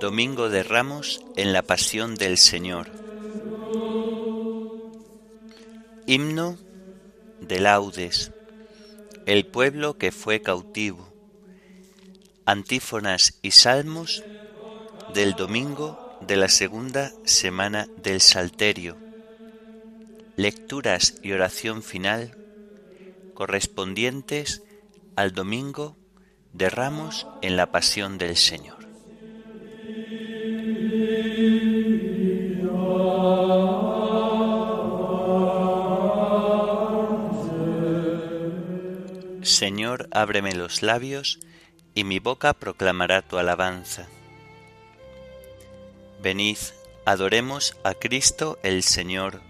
Domingo de Ramos en la Pasión del Señor. Himno de laudes. El pueblo que fue cautivo. Antífonas y salmos del domingo de la segunda semana del Salterio. Lecturas y oración final correspondientes al domingo de Ramos en la Pasión del Señor. Señor, ábreme los labios, y mi boca proclamará tu alabanza. Venid, adoremos a Cristo el Señor,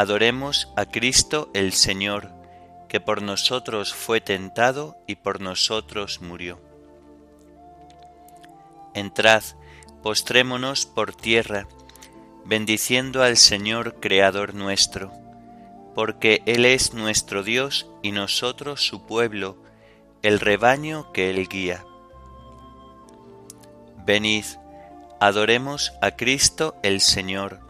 adoremos a Cristo el Señor, que por nosotros fue tentado y por nosotros murió. Entrad, postrémonos por tierra, bendiciendo al Señor Creador nuestro, porque Él es nuestro Dios y nosotros su pueblo, el rebaño que Él guía. Venid, adoremos a Cristo el Señor,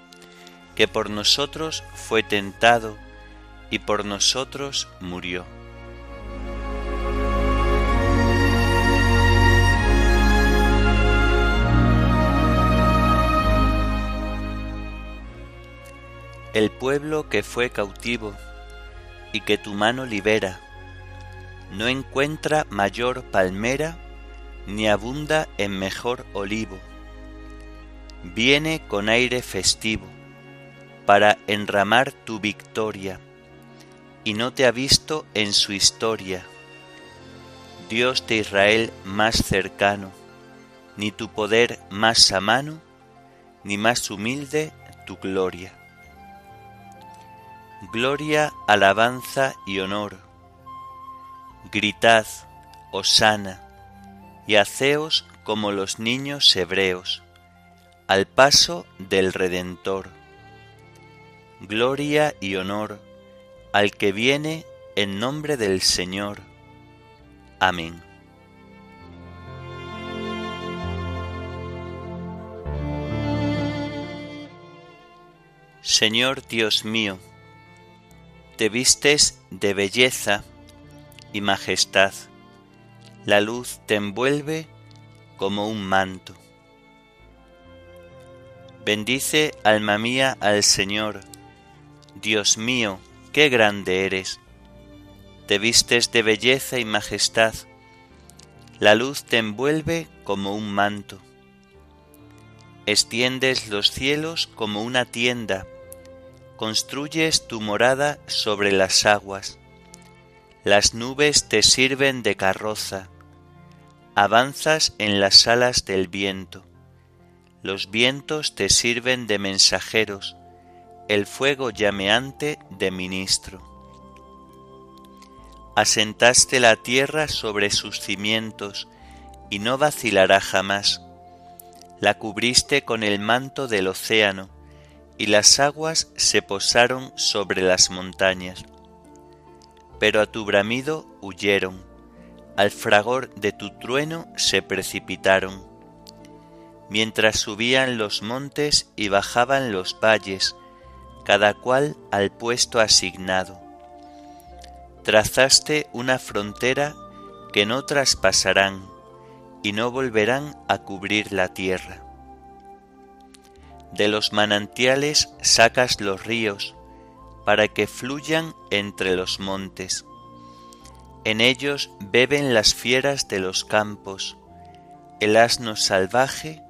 que por nosotros fue tentado y por nosotros murió. el pueblo que fue cautivo y que tu mano libera, no encuentra mayor palmera ni abunda en mejor olivo. Viene con aire festivo para enramar tu victoria y no te ha visto en su historia. Dios de Israel más cercano, ni tu poder más a mano, ni más humilde tu gloria gloria, alabanza y honor. Gritad, hosana, y haceos como los niños hebreos, al paso del Redentor. Gloria y honor al que viene en nombre del Señor. Amén. Señor Dios mío, te vistes de belleza y majestad, la luz te envuelve como un manto. Bendice, alma mía, al Señor, Dios mío, qué grande eres. Te vistes de belleza y majestad, la luz te envuelve como un manto. Extiendes los cielos como una tienda, construyes tu morada sobre las aguas. Las nubes te sirven de carroza, avanzas en las alas del viento. Los vientos te sirven de mensajeros, el fuego llameante de ministro. Asentaste la tierra sobre sus cimientos, y no vacilará jamás. La cubriste con el manto del océano, y las aguas se posaron sobre las montañas. Pero a tu bramido huyeron, al fragor de tu trueno se precipitaron mientras subían los montes y bajaban los valles, cada cual al puesto asignado. Trazaste una frontera que no traspasarán y no volverán a cubrir la tierra. De los manantiales sacas los ríos para que fluyan entre los montes. En ellos beben las fieras de los campos, el asno salvaje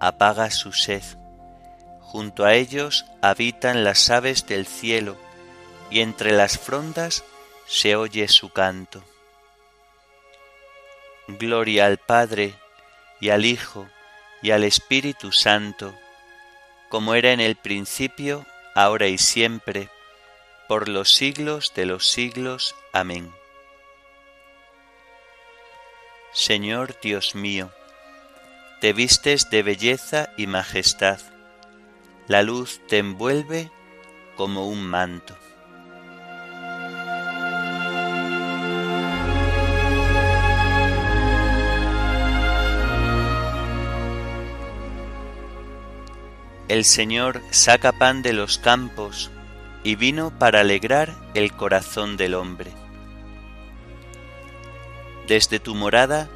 apaga su sed. Junto a ellos habitan las aves del cielo, y entre las frondas se oye su canto. Gloria al Padre, y al Hijo, y al Espíritu Santo, como era en el principio, ahora y siempre, por los siglos de los siglos. Amén. Señor Dios mío, te vistes de belleza y majestad, la luz te envuelve como un manto. El Señor saca pan de los campos y vino para alegrar el corazón del hombre. Desde tu morada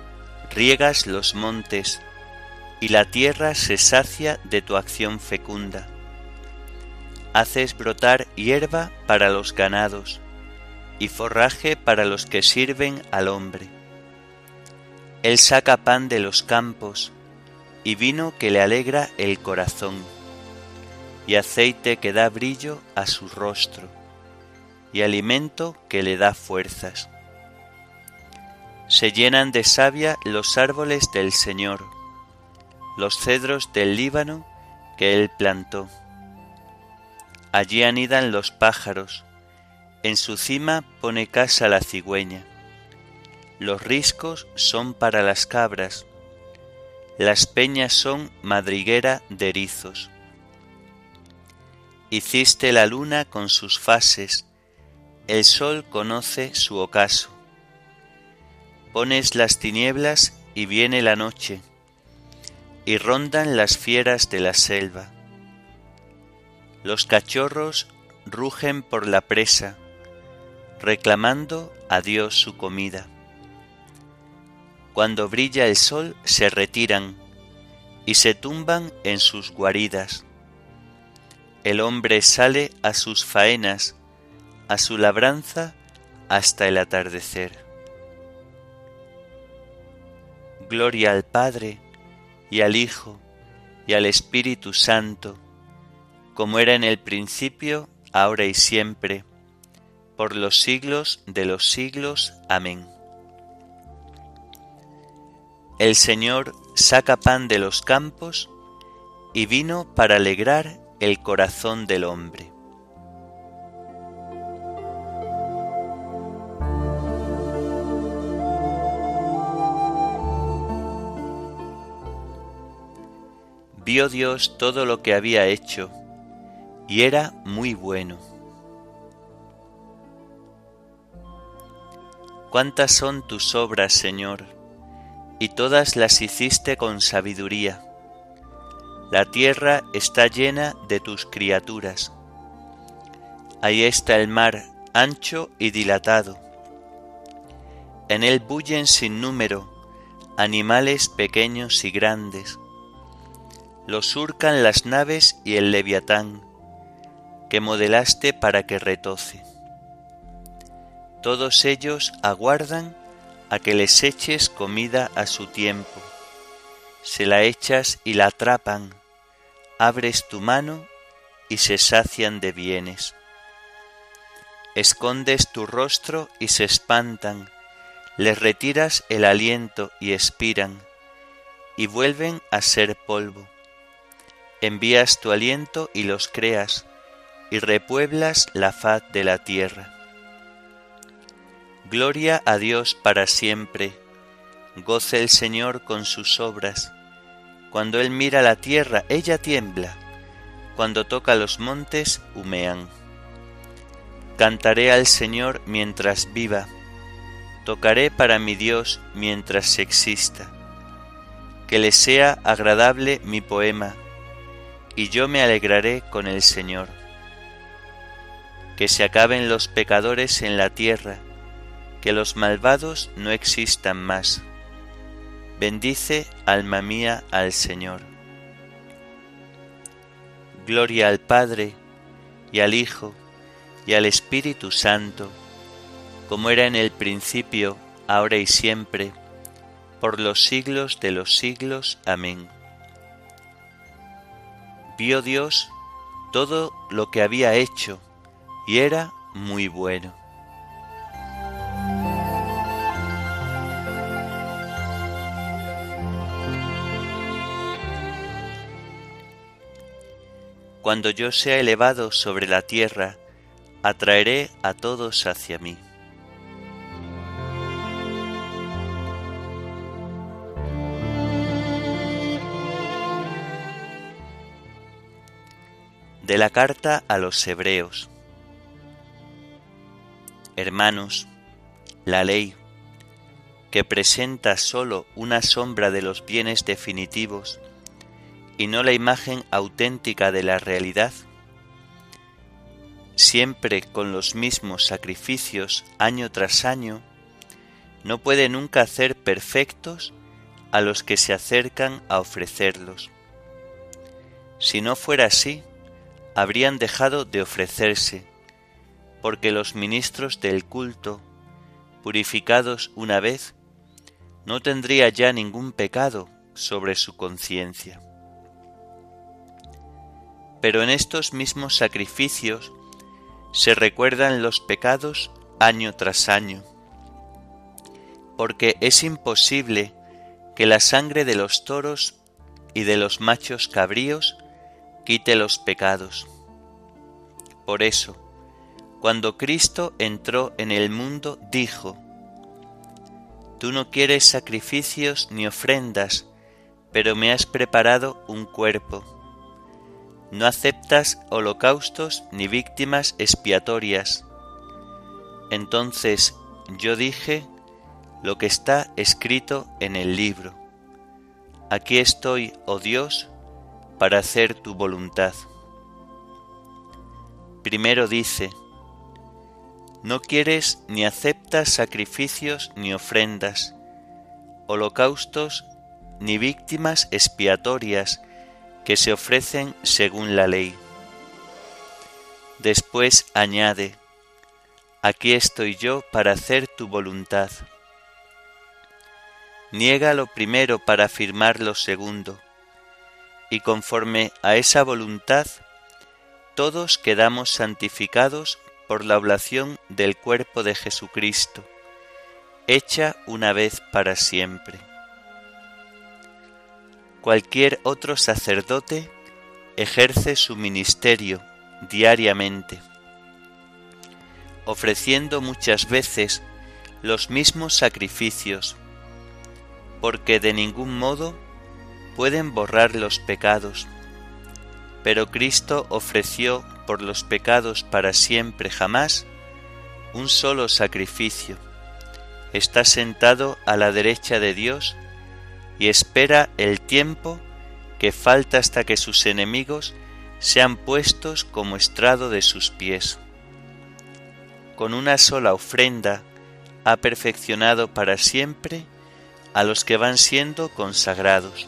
riegas los montes y la tierra se sacia de tu acción fecunda. Haces brotar hierba para los ganados y forraje para los que sirven al hombre. Él saca pan de los campos y vino que le alegra el corazón, y aceite que da brillo a su rostro, y alimento que le da fuerzas. Se llenan de savia los árboles del Señor, los cedros del Líbano que él plantó. Allí anidan los pájaros, en su cima pone casa la cigüeña. Los riscos son para las cabras, las peñas son madriguera de erizos. Hiciste la luna con sus fases, el sol conoce su ocaso. Pones las tinieblas y viene la noche y rondan las fieras de la selva. Los cachorros rugen por la presa, reclamando a Dios su comida. Cuando brilla el sol se retiran y se tumban en sus guaridas. El hombre sale a sus faenas, a su labranza hasta el atardecer. Gloria al Padre, y al Hijo, y al Espíritu Santo, como era en el principio, ahora y siempre, por los siglos de los siglos. Amén. El Señor saca pan de los campos y vino para alegrar el corazón del hombre. Vio Dios todo lo que había hecho, y era muy bueno. Cuántas son tus obras, Señor, y todas las hiciste con sabiduría. La tierra está llena de tus criaturas. Ahí está el mar, ancho y dilatado. En él bullen sin número animales pequeños y grandes lo surcan las naves y el leviatán, que modelaste para que retoce. Todos ellos aguardan a que les eches comida a su tiempo. Se la echas y la atrapan, abres tu mano y se sacian de bienes. Escondes tu rostro y se espantan, les retiras el aliento y expiran, y vuelven a ser polvo. Envías tu aliento y los creas, y repueblas la faz de la tierra. Gloria a Dios para siempre, goce el Señor con sus obras. Cuando Él mira la tierra, ella tiembla, cuando toca los montes, humean. Cantaré al Señor mientras viva, tocaré para mi Dios mientras exista. Que le sea agradable mi poema, y yo me alegraré con el Señor. Que se acaben los pecadores en la tierra, que los malvados no existan más. Bendice, alma mía, al Señor. Gloria al Padre, y al Hijo, y al Espíritu Santo, como era en el principio, ahora y siempre, por los siglos de los siglos. Amén. Vio Dios todo lo que había hecho, y era muy bueno. Cuando yo sea elevado sobre la tierra, atraeré a todos hacia mí. De la carta a los Hebreos Hermanos, la ley, que presenta sólo una sombra de los bienes definitivos, y no la imagen auténtica de la realidad, siempre con los mismos sacrificios año tras año, no puede nunca hacer perfectos a los que se acercan a ofrecerlos. Si no fuera así, habrían dejado de ofrecerse, porque los ministros del culto, purificados una vez, no tendría ya ningún pecado sobre su conciencia. Pero en estos mismos sacrificios se recuerdan los pecados año tras año, porque es imposible que la sangre de los toros y de los machos cabríos quite los pecados. Por eso, cuando Cristo entró en el mundo, dijo, Tú no quieres sacrificios ni ofrendas, pero me has preparado un cuerpo no aceptas holocaustos ni víctimas expiatorias. Entonces yo dije lo que está escrito en el libro. Aquí estoy, oh Dios, para hacer tu voluntad. Primero dice, no quieres ni aceptas sacrificios ni ofrendas, holocaustos ni víctimas expiatorias, que se ofrecen según la ley. Después añade, Aquí estoy yo para hacer tu voluntad. Niega lo primero para afirmar lo segundo, y conforme a esa voluntad, todos quedamos santificados por la oblación del cuerpo de Jesucristo, hecha una vez para siempre. Cualquier otro sacerdote ejerce su ministerio diariamente, ofreciendo muchas veces los mismos sacrificios, porque de ningún modo pueden borrar los pecados. Pero Cristo ofreció por los pecados para siempre jamás un solo sacrificio. Está sentado a la derecha de Dios y espera el tiempo que falta hasta que sus enemigos sean puestos como estrado de sus pies. Con una sola ofrenda ha perfeccionado para siempre a los que van siendo consagrados.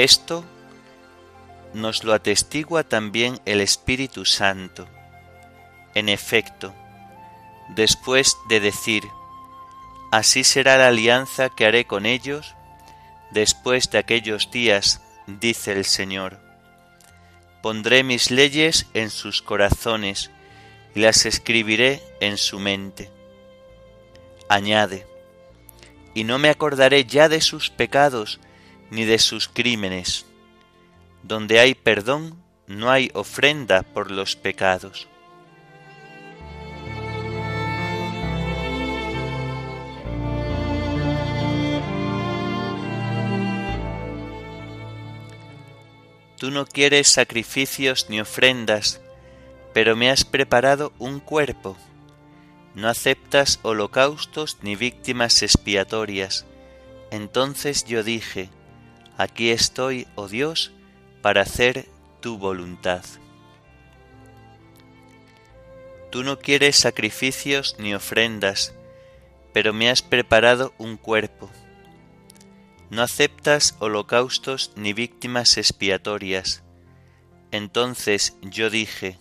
Esto nos lo atestigua también el Espíritu Santo. En efecto, después de decir, Así será la alianza que haré con ellos, después de aquellos días, dice el Señor. Pondré mis leyes en sus corazones y las escribiré en su mente. Añade, y no me acordaré ya de sus pecados ni de sus crímenes. Donde hay perdón, no hay ofrenda por los pecados. Tú no quieres sacrificios ni ofrendas, pero me has preparado un cuerpo. No aceptas holocaustos ni víctimas expiatorias. Entonces yo dije, Aquí estoy, oh Dios, para hacer tu voluntad. Tú no quieres sacrificios ni ofrendas, pero me has preparado un cuerpo. No aceptas holocaustos ni víctimas expiatorias. Entonces yo dije,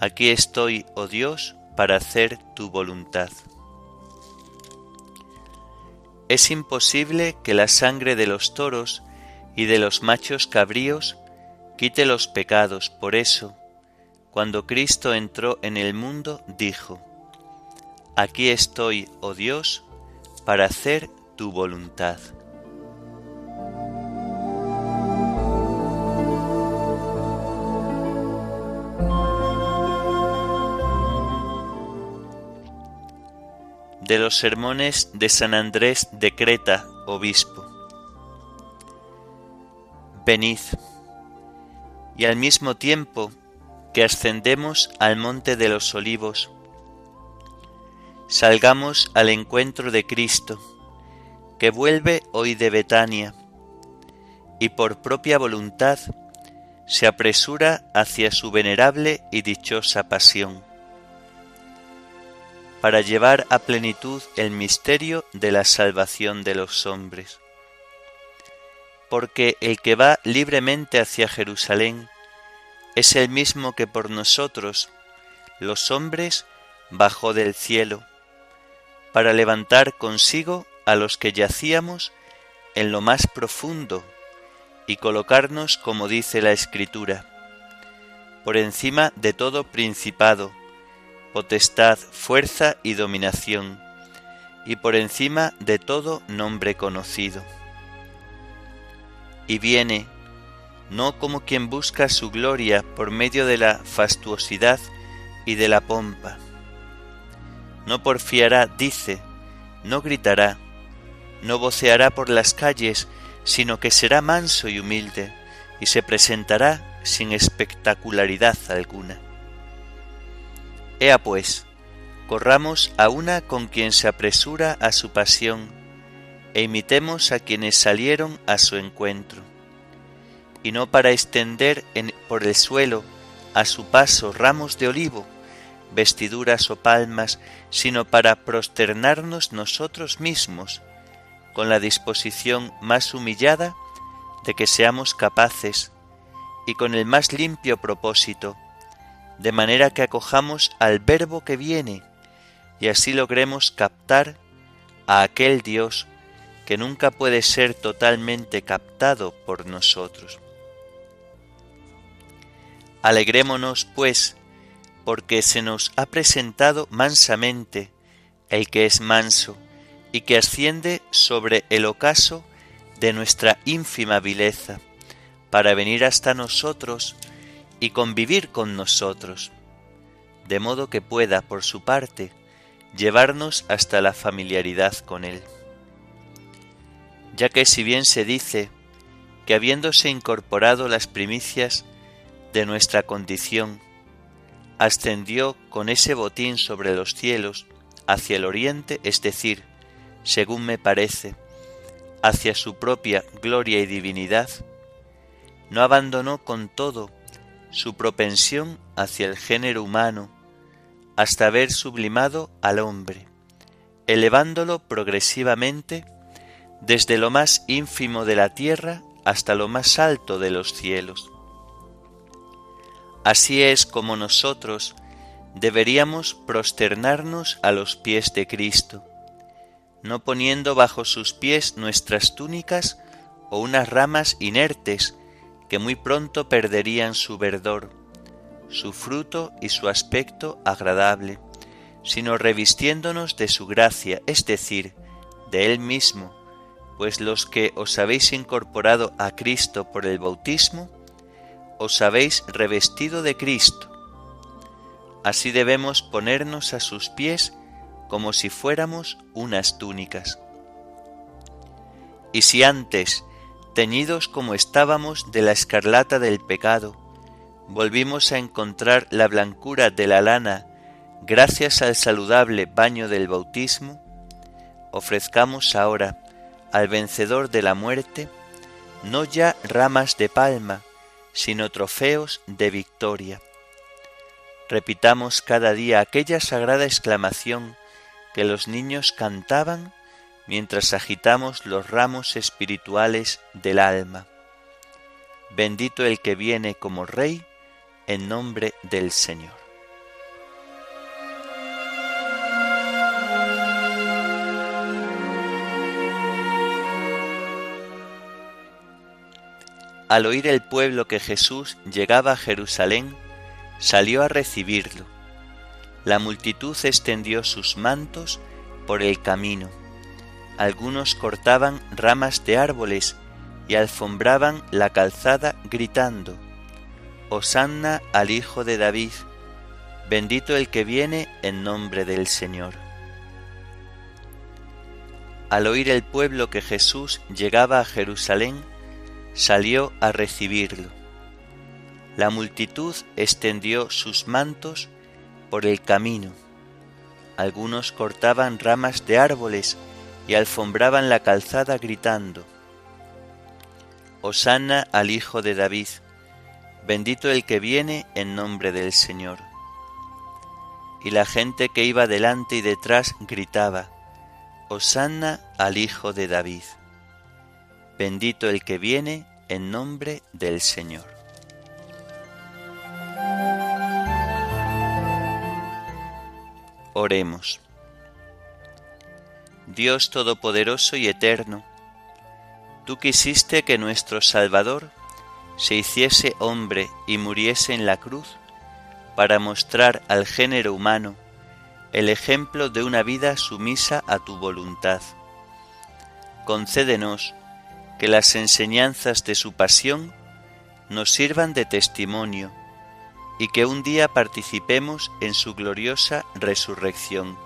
Aquí estoy, oh Dios, para hacer tu voluntad. Es imposible que la sangre de los toros y de los machos cabríos quite los pecados. Por eso, cuando Cristo entró en el mundo, dijo, Aquí estoy, oh Dios, para hacer tu voluntad. De los sermones de San Andrés de Creta, obispo. Venid, y al mismo tiempo que ascendemos al monte de los olivos, salgamos al encuentro de Cristo, que vuelve hoy de Betania, y por propia voluntad se apresura hacia su venerable y dichosa pasión para llevar a plenitud el misterio de la salvación de los hombres. Porque el que va libremente hacia Jerusalén es el mismo que por nosotros, los hombres, bajó del cielo, para levantar consigo a los que yacíamos en lo más profundo y colocarnos, como dice la Escritura, por encima de todo principado, potestad, fuerza y dominación, y por encima de todo nombre conocido. Y viene, no como quien busca su gloria por medio de la fastuosidad y de la pompa. No porfiará, dice, no gritará, no voceará por las calles, sino que será manso y humilde, y se presentará sin espectacularidad alguna. Ea pues, corramos a una con quien se apresura a su pasión, e imitemos a quienes salieron a su encuentro, y no para extender en, por el suelo a su paso ramos de olivo, vestiduras o palmas, sino para prosternarnos nosotros mismos, con la disposición más humillada de que seamos capaces, y con el más limpio propósito, de manera que acojamos al Verbo que viene y así logremos captar a aquel Dios que nunca puede ser totalmente captado por nosotros. Alegrémonos, pues, porque se nos ha presentado mansamente el que es manso y que asciende sobre el ocaso de nuestra ínfima vileza, para venir hasta nosotros y convivir con nosotros, de modo que pueda, por su parte, llevarnos hasta la familiaridad con Él. Ya que si bien se dice que habiéndose incorporado las primicias de nuestra condición, ascendió con ese botín sobre los cielos hacia el oriente, es decir, según me parece, hacia su propia gloria y divinidad, no abandonó con todo su propensión hacia el género humano hasta haber sublimado al hombre, elevándolo progresivamente desde lo más ínfimo de la tierra hasta lo más alto de los cielos. Así es como nosotros deberíamos prosternarnos a los pies de Cristo, no poniendo bajo sus pies nuestras túnicas o unas ramas inertes que muy pronto perderían su verdor, su fruto y su aspecto agradable, sino revistiéndonos de su gracia, es decir, de Él mismo, pues los que os habéis incorporado a Cristo por el bautismo, os habéis revestido de Cristo. Así debemos ponernos a sus pies como si fuéramos unas túnicas. Y si antes, teñidos como estábamos de la escarlata del pecado, volvimos a encontrar la blancura de la lana gracias al saludable baño del bautismo, ofrezcamos ahora al vencedor de la muerte no ya ramas de palma, sino trofeos de victoria. Repitamos cada día aquella sagrada exclamación que los niños cantaban mientras agitamos los ramos espirituales del alma. Bendito el que viene como Rey en nombre del Señor. Al oír el pueblo que Jesús llegaba a Jerusalén, salió a recibirlo. La multitud extendió sus mantos por el camino. Algunos cortaban ramas de árboles y alfombraban la calzada gritando, Hosanna al Hijo de David, bendito el que viene en nombre del Señor. Al oír el pueblo que Jesús llegaba a Jerusalén, salió a recibirlo. La multitud extendió sus mantos por el camino. Algunos cortaban ramas de árboles y alfombraban la calzada gritando, Hosanna al Hijo de David, bendito el que viene en nombre del Señor. Y la gente que iba delante y detrás gritaba, Hosanna al Hijo de David. Bendito el que viene en nombre del Señor. Oremos. Dios Todopoderoso y Eterno, tú quisiste que nuestro Salvador se hiciese hombre y muriese en la cruz para mostrar al género humano el ejemplo de una vida sumisa a tu voluntad. Concédenos que las enseñanzas de su pasión nos sirvan de testimonio y que un día participemos en su gloriosa resurrección.